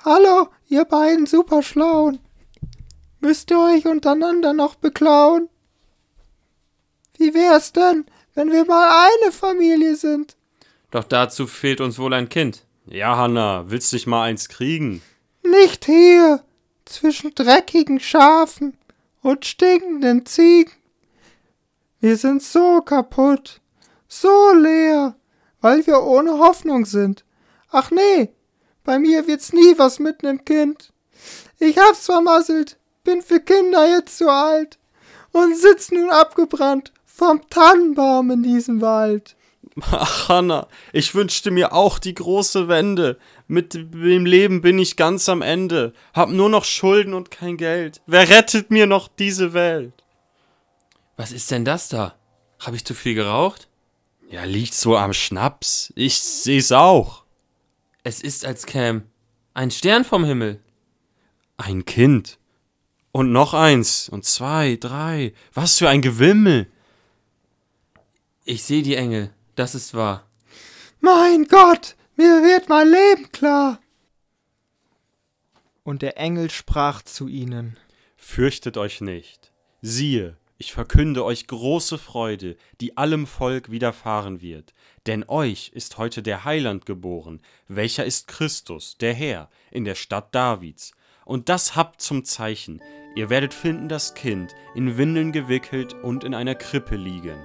Hallo, ihr beiden Superschlauen. Müsst ihr euch untereinander noch beklauen? Wie wär's denn, wenn wir mal eine Familie sind? Doch dazu fehlt uns wohl ein Kind. Ja, Hanna, willst dich mal eins kriegen? Nicht hier, zwischen dreckigen Schafen und stinkenden Ziegen. Wir sind so kaputt, so leer, weil wir ohne Hoffnung sind. Ach nee, bei mir wird's nie was mit nem Kind. Ich hab's vermasselt, bin für Kinder jetzt zu alt und sitz nun abgebrannt vom Tannenbaum in diesem Wald. Ach, Hanna, ich wünschte mir auch die große Wende. Mit dem Leben bin ich ganz am Ende. Hab nur noch Schulden und kein Geld. Wer rettet mir noch diese Welt? Was ist denn das da? Hab ich zu viel geraucht? Ja, liegt so am Schnaps. Ich seh's auch. Es ist, als käm ein Stern vom Himmel. Ein Kind. Und noch eins. Und zwei, drei. Was für ein Gewimmel. Ich seh die Engel, das ist wahr. Mein Gott, mir wird mein Leben klar. Und der Engel sprach zu ihnen. Fürchtet euch nicht. Siehe, ich verkünde euch große Freude, die allem Volk widerfahren wird. Denn euch ist heute der Heiland geboren, welcher ist Christus, der Herr, in der Stadt Davids. Und das habt zum Zeichen, ihr werdet finden das Kind, in Windeln gewickelt und in einer Krippe liegen.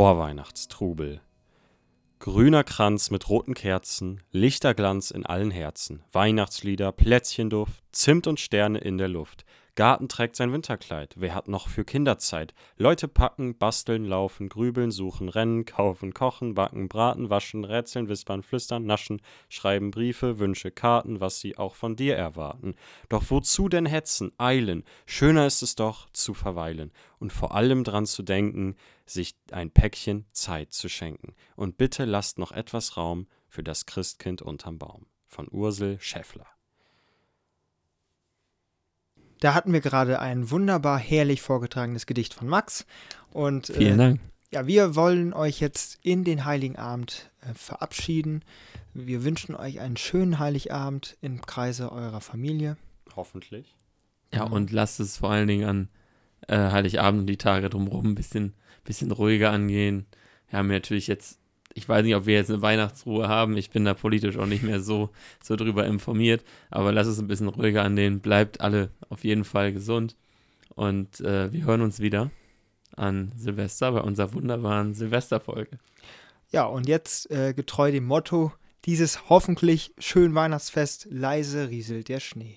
Vorweihnachtstrubel. Grüner Kranz mit roten Kerzen, Lichterglanz in allen Herzen, Weihnachtslieder, Plätzchenduft, Zimt und Sterne in der Luft. Garten trägt sein Winterkleid, wer hat noch für Kinderzeit? Leute packen, basteln, laufen, grübeln, suchen, rennen, kaufen, kochen, backen, braten, waschen, rätseln, wispern, flüstern, naschen, schreiben Briefe, Wünsche, Karten, was sie auch von dir erwarten. Doch wozu denn hetzen, eilen? Schöner ist es doch, zu verweilen und vor allem dran zu denken, sich ein Päckchen Zeit zu schenken. Und bitte lasst noch etwas Raum für das Christkind unterm Baum. Von Ursel Schäffler. Da hatten wir gerade ein wunderbar herrlich vorgetragenes Gedicht von Max. Und Vielen äh, Dank. ja, wir wollen euch jetzt in den Heiligen Abend äh, verabschieden. Wir wünschen euch einen schönen Heiligabend im Kreise eurer Familie. Hoffentlich. Ja, und lasst es vor allen Dingen an äh, Heiligabend und die Tage drumherum ein bisschen, bisschen ruhiger angehen. Wir haben ja natürlich jetzt, ich weiß nicht, ob wir jetzt eine Weihnachtsruhe haben. Ich bin da politisch auch nicht mehr so, so drüber informiert. Aber lasst es ein bisschen ruhiger angehen. Bleibt alle auf jeden Fall gesund. Und äh, wir hören uns wieder an Silvester bei unserer wunderbaren Silvesterfolge. Ja, und jetzt äh, getreu dem Motto dieses hoffentlich schönen Weihnachtsfest, leise rieselt der Schnee.